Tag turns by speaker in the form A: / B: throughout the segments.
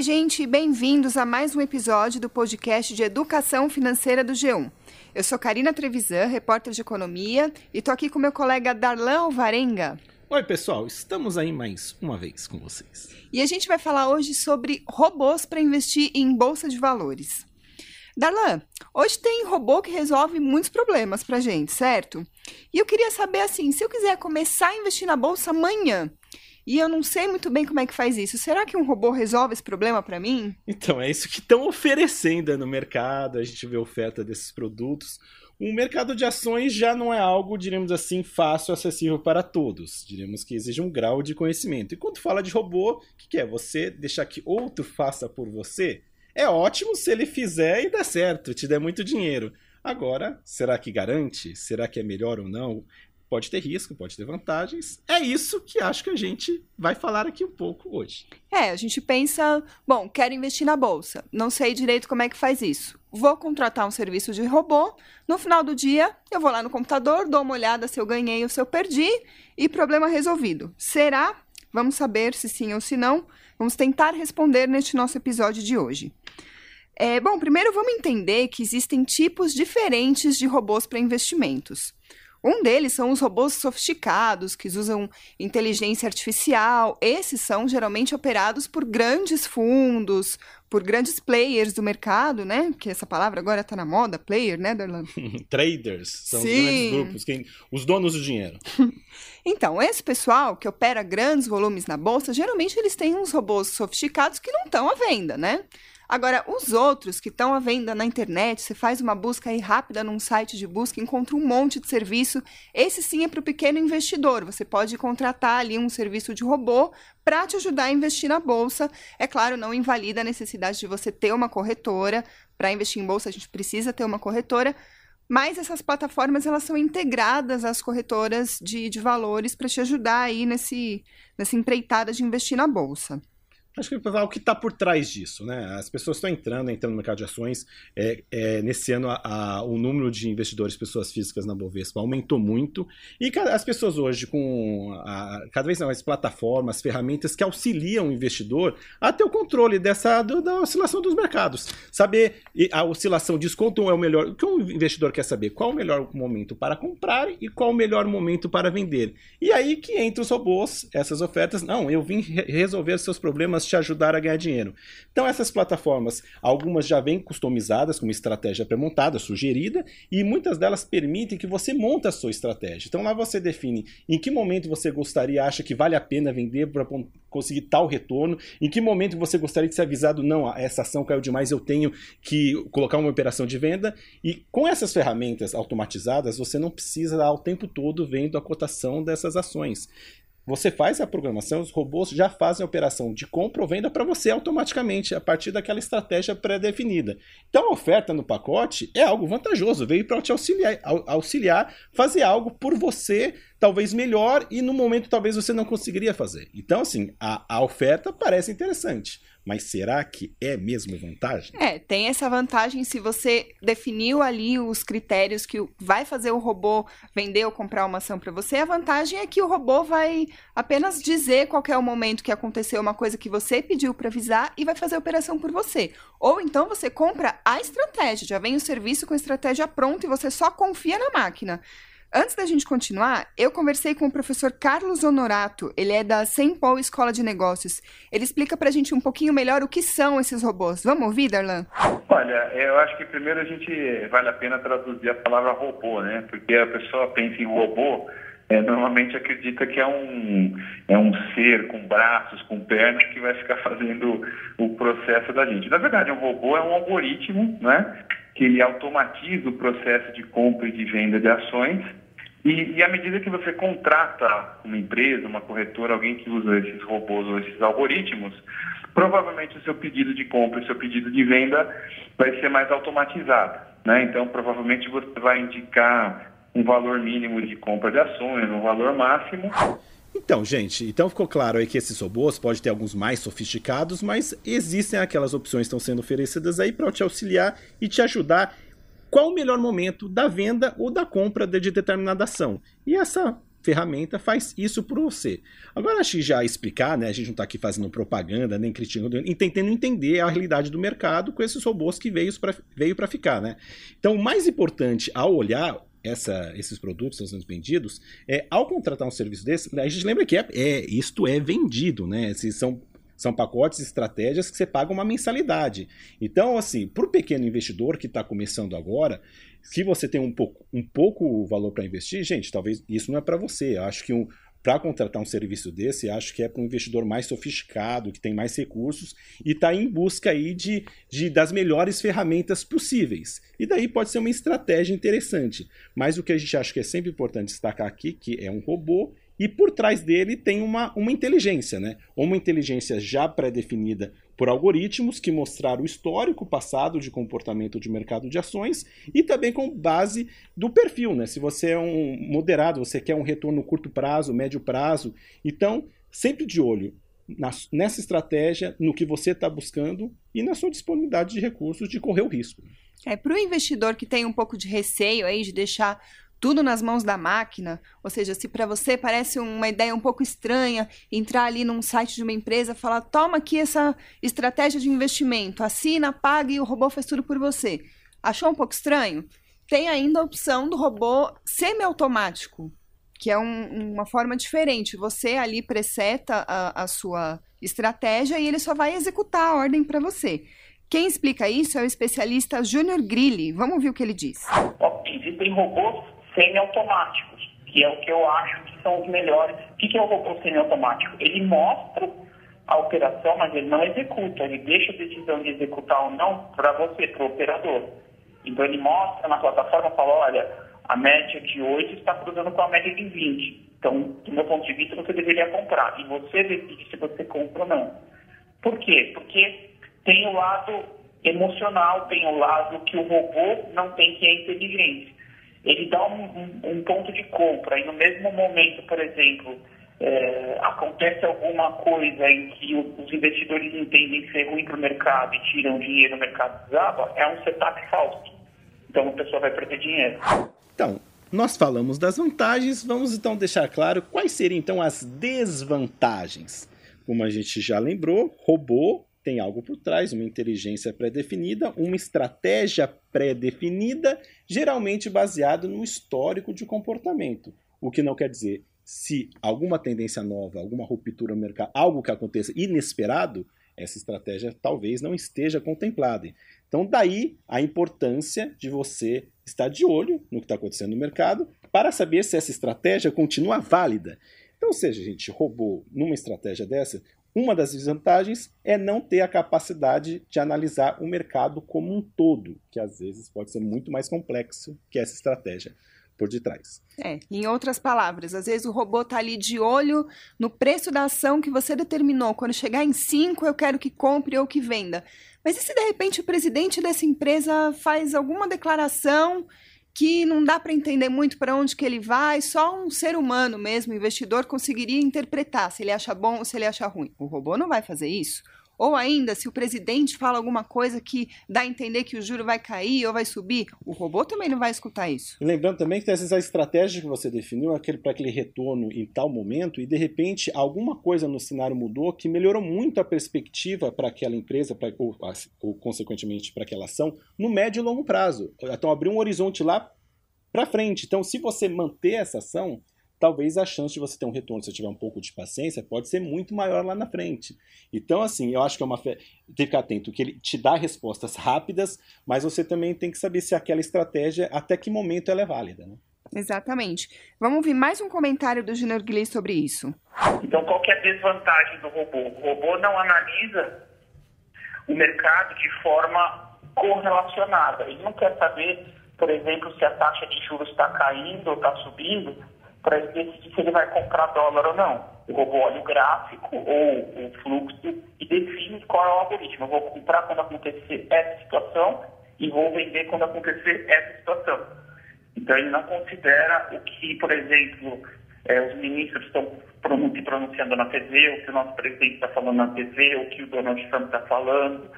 A: Oi, gente, bem-vindos a mais um episódio do podcast de Educação Financeira do G1. Eu sou Karina Trevisan, repórter de economia, e tô aqui com meu colega Darlan Alvarenga.
B: Oi, pessoal, estamos aí mais uma vez com vocês.
A: E a gente vai falar hoje sobre robôs para investir em bolsa de valores. Darlan, hoje tem robô que resolve muitos problemas pra gente, certo? E eu queria saber assim, se eu quiser começar a investir na bolsa amanhã, e eu não sei muito bem como é que faz isso. Será que um robô resolve esse problema para mim?
B: Então, é isso que estão oferecendo no mercado. A gente vê oferta desses produtos. O mercado de ações já não é algo, diremos assim, fácil, acessível para todos. Diremos que exige um grau de conhecimento. E quando fala de robô, o que, é? Você deixar que outro faça por você? É ótimo se ele fizer e der certo, te der muito dinheiro. Agora, será que garante? Será que é melhor ou não? Pode ter risco, pode ter vantagens. É isso que acho que a gente vai falar aqui um pouco hoje.
A: É, a gente pensa, bom, quero investir na bolsa, não sei direito como é que faz isso. Vou contratar um serviço de robô. No final do dia, eu vou lá no computador, dou uma olhada se eu ganhei ou se eu perdi e problema resolvido. Será? Vamos saber se sim ou se não. Vamos tentar responder neste nosso episódio de hoje. É, bom, primeiro vamos entender que existem tipos diferentes de robôs para investimentos. Um deles são os robôs sofisticados, que usam inteligência artificial. Esses são geralmente operados por grandes fundos, por grandes players do mercado, né? Que essa palavra agora está na moda, player, né, Darlan?
B: Traders, são Sim. os grandes grupos, quem, os donos do dinheiro.
A: então, esse pessoal que opera grandes volumes na bolsa, geralmente eles têm uns robôs sofisticados que não estão à venda, né? Agora, os outros que estão à venda na internet, você faz uma busca aí rápida num site de busca, encontra um monte de serviço. Esse sim é para o pequeno investidor. Você pode contratar ali um serviço de robô para te ajudar a investir na bolsa. É claro, não invalida a necessidade de você ter uma corretora. Para investir em bolsa, a gente precisa ter uma corretora. Mas essas plataformas elas são integradas às corretoras de, de valores para te ajudar aí nesse, nessa empreitada de investir na bolsa.
B: Acho que o que está por trás disso, né? As pessoas estão entrando, entrando no mercado de ações. É, é, nesse ano, a, a, o número de investidores, pessoas físicas na Bovespa, aumentou muito. E as pessoas hoje, com a, cada vez mais plataformas, ferramentas que auxiliam o investidor a ter o controle dessa do, da oscilação dos mercados. Saber a oscilação quanto é o melhor. O que um investidor quer saber? Qual o melhor momento para comprar e qual o melhor momento para vender. E aí que entra os robôs, essas ofertas. Não, eu vim resolver seus problemas te ajudar a ganhar dinheiro. Então essas plataformas, algumas já vêm customizadas com uma estratégia pré-montada, sugerida, e muitas delas permitem que você monte a sua estratégia. Então lá você define em que momento você gostaria, acha que vale a pena vender para conseguir tal retorno, em que momento você gostaria de ser avisado, não, essa ação caiu demais, eu tenho que colocar uma operação de venda. E com essas ferramentas automatizadas, você não precisa estar o tempo todo vendo a cotação dessas ações. Você faz a programação, os robôs já fazem a operação de compra ou venda para você automaticamente, a partir daquela estratégia pré-definida. Então a oferta no pacote é algo vantajoso, veio para te auxiliar, auxiliar, fazer algo por você, talvez melhor, e no momento talvez você não conseguiria fazer. Então, assim, a, a oferta parece interessante. Mas será que é mesmo vantagem?
A: É, tem essa vantagem se você definiu ali os critérios que vai fazer o robô vender ou comprar uma ação para você. A vantagem é que o robô vai apenas dizer qual é o momento que aconteceu uma coisa que você pediu para avisar e vai fazer a operação por você. Ou então você compra a estratégia, já vem o serviço com a estratégia pronta e você só confia na máquina. Antes da gente continuar, eu conversei com o professor Carlos Honorato, ele é da St. Paul Escola de Negócios. Ele explica pra gente um pouquinho melhor o que são esses robôs. Vamos ouvir, Darlan?
C: Olha, eu acho que primeiro a gente vale a pena traduzir a palavra robô, né? Porque a pessoa pensa em robô, é, normalmente acredita que é um, é um ser com braços, com pernas, que vai ficar fazendo o processo da gente. Na verdade, um robô é um algoritmo, né? Que ele automatiza o processo de compra e de venda de ações e, e à medida que você contrata uma empresa, uma corretora, alguém que usa esses robôs ou esses algoritmos, provavelmente o seu pedido de compra o seu pedido de venda vai ser mais automatizado. Né? Então, provavelmente você vai indicar um valor mínimo de compra de ações, um valor máximo.
B: Então, gente, então ficou claro aí que esses robôs pode ter alguns mais sofisticados, mas existem aquelas opções que estão sendo oferecidas aí para te auxiliar e te ajudar qual o melhor momento da venda ou da compra de determinada ação. E essa ferramenta faz isso por você. Agora, acho que já explicar, né? A gente não está aqui fazendo propaganda, nem criticando, tentando entender a realidade do mercado com esses robôs que veio para ficar, né? Então, o mais importante ao olhar essa, esses produtos estão sendo vendidos, é, ao contratar um serviço desse, a gente lembra que é, é isto é vendido, né? Esses são são pacotes, estratégias que você paga uma mensalidade. Então, assim, para o pequeno investidor que está começando agora, se você tem um pouco, um pouco valor para investir, gente, talvez isso não é para você. Eu acho que um, para contratar um serviço desse, acho que é para um investidor mais sofisticado, que tem mais recursos e está em busca aí de, de, das melhores ferramentas possíveis. E daí pode ser uma estratégia interessante. Mas o que a gente acha que é sempre importante destacar aqui, que é um robô e por trás dele tem uma, uma inteligência, né? Uma inteligência já pré-definida por algoritmos que mostraram o histórico passado de comportamento de mercado de ações e também com base do perfil, né? Se você é um moderado, você quer um retorno curto prazo, médio prazo, então sempre de olho nessa estratégia, no que você está buscando e na sua disponibilidade de recursos de correr o risco.
A: É, para o investidor que tem um pouco de receio aí de deixar tudo nas mãos da máquina, ou seja, se para você parece uma ideia um pouco estranha entrar ali num site de uma empresa, falar: "Toma aqui essa estratégia de investimento, assina, paga e o robô faz tudo por você". Achou um pouco estranho? Tem ainda a opção do robô semiautomático, que é um, uma forma diferente. Você ali preseta a, a sua estratégia e ele só vai executar a ordem para você. Quem explica isso é o especialista Júnior Grilli. Vamos ouvir o que ele diz.
D: Existem robôs semiautomáticos, que é o que eu acho que são os melhores. O que é o robô semiautomático? Ele mostra a operação, mas ele não executa. Ele deixa a decisão de executar ou não para você, para o operador. Então ele mostra na plataforma, fala, olha, a média de 8 está cruzando com a média de 20. Então, do meu ponto de vista, você deveria comprar. E você decide se você compra ou não. Por quê? Porque tem o lado emocional, tem o lado que o robô não tem, que é a inteligência ele dá um, um, um ponto de compra e no mesmo momento, por exemplo, é, acontece alguma coisa em que os investidores entendem ser ruim para o mercado e tiram dinheiro do mercado desaba, é um setup falso. Então a pessoa vai perder dinheiro.
B: Então, nós falamos das vantagens, vamos então deixar claro quais seriam então as desvantagens. Como a gente já lembrou, robô tem algo por trás, uma inteligência pré-definida, uma estratégia pré-definida, geralmente baseado no histórico de comportamento. O que não quer dizer se alguma tendência nova, alguma ruptura no mercado, algo que aconteça inesperado, essa estratégia talvez não esteja contemplada. Então, daí a importância de você estar de olho no que está acontecendo no mercado para saber se essa estratégia continua válida. Então, seja a gente roubou numa estratégia dessa, uma das desvantagens é não ter a capacidade de analisar o mercado como um todo, que às vezes pode ser muito mais complexo que essa estratégia por detrás.
A: É, em outras palavras, às vezes o robô está ali de olho no preço da ação que você determinou. Quando chegar em 5, eu quero que compre ou que venda. Mas e se de repente o presidente dessa empresa faz alguma declaração que não dá para entender muito para onde que ele vai, só um ser humano mesmo, investidor, conseguiria interpretar se ele acha bom ou se ele acha ruim. O robô não vai fazer isso. Ou ainda, se o presidente fala alguma coisa que dá a entender que o juro vai cair ou vai subir, o robô também não vai escutar isso.
B: lembrando também que tem essa estratégia que você definiu aquele, para aquele retorno em tal momento, e de repente alguma coisa no cenário mudou que melhorou muito a perspectiva para aquela empresa, pra, ou, ou consequentemente para aquela ação, no médio e longo prazo. Então abriu um horizonte lá para frente. Então, se você manter essa ação, talvez a chance de você ter um retorno, se tiver um pouco de paciência, pode ser muito maior lá na frente. Então, assim, eu acho que é uma. Tem que ficar atento, que ele te dá respostas rápidas, mas você também tem que saber se aquela estratégia, até que momento ela é válida, né?
A: Exatamente. Vamos ouvir mais um comentário do Junior Guilherme sobre isso.
D: Então, qual é a desvantagem do robô? O robô não analisa o mercado de forma correlacionada. Ele não quer saber, por exemplo, se a taxa de juros está caindo ou está subindo para decidir se ele vai comprar dólar ou não. O robô olha o gráfico ou o fluxo e define qual é o algoritmo. Eu vou comprar quando acontecer essa situação e vou vender quando acontecer essa situação. Então, ele não considera o que, por exemplo, é, os ministros estão se pronunciando na TV, o que o nosso presidente está falando na TV, o que o Donald Trump está falando,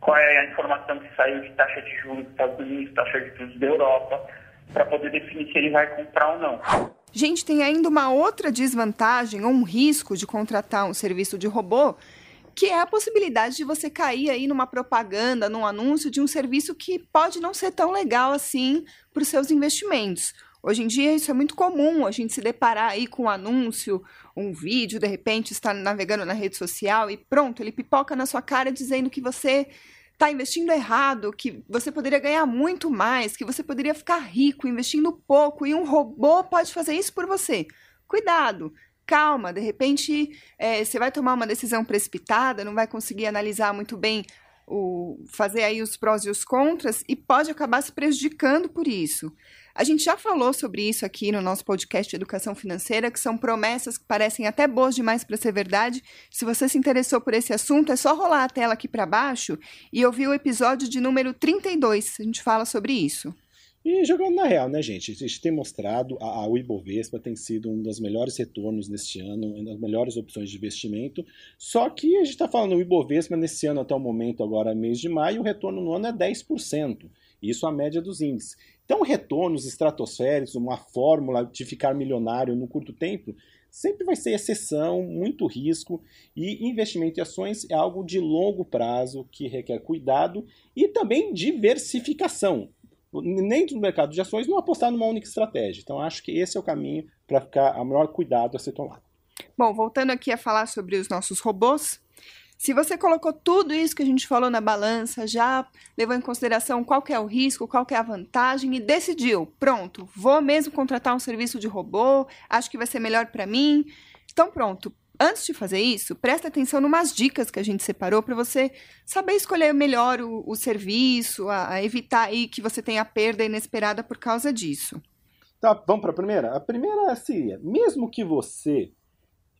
D: qual é a informação que saiu de taxa de juros dos Estados Unidos, taxa de juros da Europa, para poder definir se ele vai comprar ou não.
A: Gente, tem ainda uma outra desvantagem ou um risco de contratar um serviço de robô, que é a possibilidade de você cair aí numa propaganda, num anúncio de um serviço que pode não ser tão legal assim para os seus investimentos. Hoje em dia isso é muito comum, a gente se deparar aí com um anúncio, um vídeo, de repente está navegando na rede social e pronto, ele pipoca na sua cara dizendo que você está investindo errado, que você poderia ganhar muito mais, que você poderia ficar rico investindo pouco e um robô pode fazer isso por você. Cuidado, calma, de repente é, você vai tomar uma decisão precipitada, não vai conseguir analisar muito bem o, fazer aí os prós e os contras e pode acabar se prejudicando por isso. A gente já falou sobre isso aqui no nosso podcast Educação Financeira, que são promessas que parecem até boas demais para ser verdade. Se você se interessou por esse assunto, é só rolar a tela aqui para baixo e ouvir o episódio de número 32. A gente fala sobre isso.
B: E jogando na real, né, gente? A gente tem mostrado, a, a, Ibovespa tem sido um dos melhores retornos neste ano, uma das melhores opções de investimento. Só que a gente está falando o Ibovespa nesse ano até o momento, agora mês de maio, o retorno no ano é 10%. Isso a média dos índices. Então, retornos estratosféricos, uma fórmula de ficar milionário no curto tempo, sempre vai ser exceção, muito risco, e investimento em ações é algo de longo prazo que requer cuidado e também diversificação nem do mercado de ações não apostar numa única estratégia. Então, acho que esse é o caminho para ficar a maior cuidado a ser tomado.
A: Bom, voltando aqui a falar sobre os nossos robôs, se você colocou tudo isso que a gente falou na balança, já levou em consideração qual é o risco, qual é a vantagem e decidiu, pronto, vou mesmo contratar um serviço de robô, acho que vai ser melhor para mim. Então pronto, Antes de fazer isso, presta atenção numas dicas que a gente separou para você saber escolher melhor o, o serviço, a, a, evitar aí que você tenha perda inesperada por causa disso.
B: Tá, vamos para a primeira? A primeira seria, mesmo que você,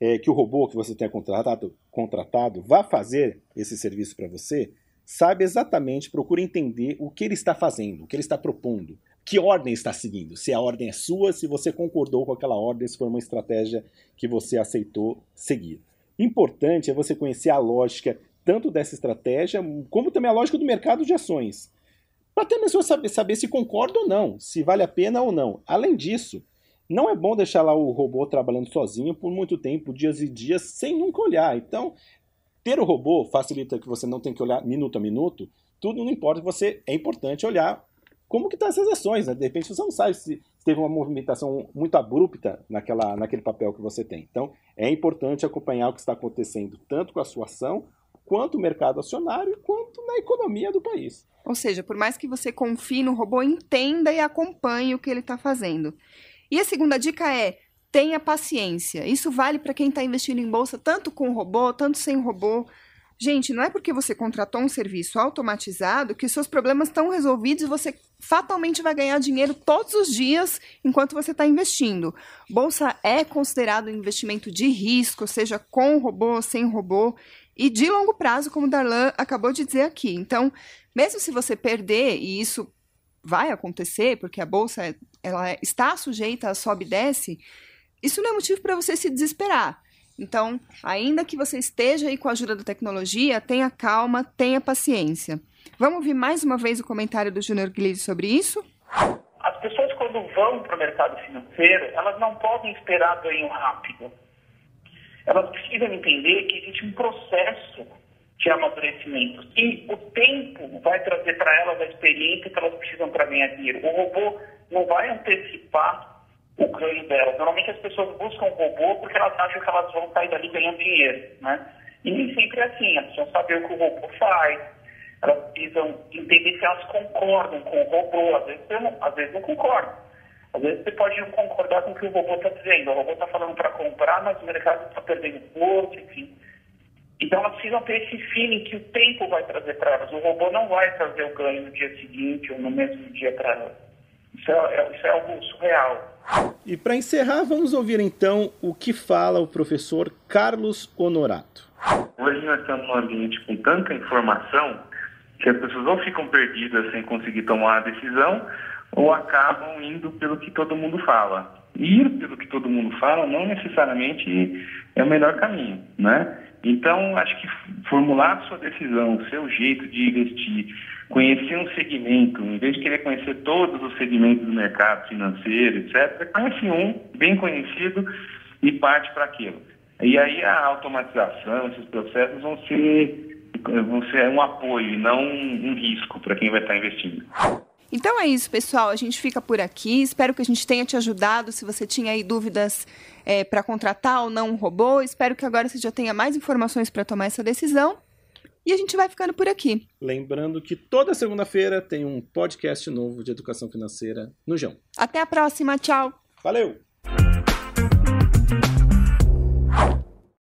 B: é, que o robô que você tenha contratado, contratado vá fazer esse serviço para você, saiba exatamente, procure entender o que ele está fazendo, o que ele está propondo que ordem está seguindo, se a ordem é sua, se você concordou com aquela ordem, se foi uma estratégia que você aceitou seguir. Importante é você conhecer a lógica tanto dessa estratégia, como também a lógica do mercado de ações. Para até mesmo saber, saber se concorda ou não, se vale a pena ou não. Além disso, não é bom deixar lá o robô trabalhando sozinho por muito tempo, dias e dias, sem nunca olhar. Então, ter o robô facilita que você não tenha que olhar minuto a minuto. Tudo não importa, você é importante olhar como que estão tá essas ações, né? De repente você não sabe se teve uma movimentação muito abrupta naquela, naquele papel que você tem. Então, é importante acompanhar o que está acontecendo, tanto com a sua ação, quanto o mercado acionário, quanto na economia do país.
A: Ou seja, por mais que você confie no robô, entenda e acompanhe o que ele está fazendo. E a segunda dica é tenha paciência. Isso vale para quem está investindo em bolsa, tanto com robô, tanto sem robô. Gente, não é porque você contratou um serviço automatizado que seus problemas estão resolvidos e você fatalmente vai ganhar dinheiro todos os dias enquanto você está investindo. Bolsa é considerado um investimento de risco, seja com robô sem robô, e de longo prazo, como o Darlan acabou de dizer aqui. Então, mesmo se você perder, e isso vai acontecer, porque a bolsa ela está sujeita a sobe e desce, isso não é motivo para você se desesperar. Então, ainda que você esteja aí com a ajuda da tecnologia, tenha calma, tenha paciência. Vamos ouvir mais uma vez o comentário do Júnior Guilherme sobre isso?
D: As pessoas, quando vão para o mercado financeiro, elas não podem esperar ganho rápido. Elas precisam entender que existe um processo de amadurecimento. E o tempo vai trazer para elas a experiência que elas precisam para ganhar dinheiro. O robô não vai antecipar o ganho delas. Normalmente as pessoas buscam o robô porque elas acham que elas vão sair dali ganhando dinheiro, né? E nem sempre é assim, elas precisam saber o que o robô faz, elas precisam entender se elas concordam com o robô, às vezes, não, às vezes não concordam. Às vezes você pode não concordar com o que o robô está dizendo, o robô está falando para comprar, mas o mercado está perdendo força, enfim. Então elas precisam ter esse feeling que o tempo vai trazer para elas. O robô não vai trazer o ganho no dia seguinte ou no mesmo dia para elas. Isso é, isso é algo surreal.
B: E para encerrar, vamos ouvir então o que fala o professor Carlos Honorato.
C: Hoje nós estamos num ambiente com tanta informação que as pessoas ou ficam perdidas sem conseguir tomar a decisão ou acabam indo pelo que todo mundo fala. Ir pelo que todo mundo fala não necessariamente é o melhor caminho, né? Então, acho que formular sua decisão, o seu jeito de investir, conhecer um segmento, em vez de querer conhecer todos os segmentos do mercado financeiro, etc., conhece um, bem conhecido, e parte para aquilo. E aí a automatização, esses processos vão ser, vão ser um apoio e não um risco para quem vai estar investindo.
A: Então é isso, pessoal. A gente fica por aqui. Espero que a gente tenha te ajudado. Se você tinha aí dúvidas é, para contratar ou não um robô, espero que agora você já tenha mais informações para tomar essa decisão. E a gente vai ficando por aqui.
B: Lembrando que toda segunda-feira tem um podcast novo de educação financeira no João.
A: Até a próxima. Tchau.
B: Valeu!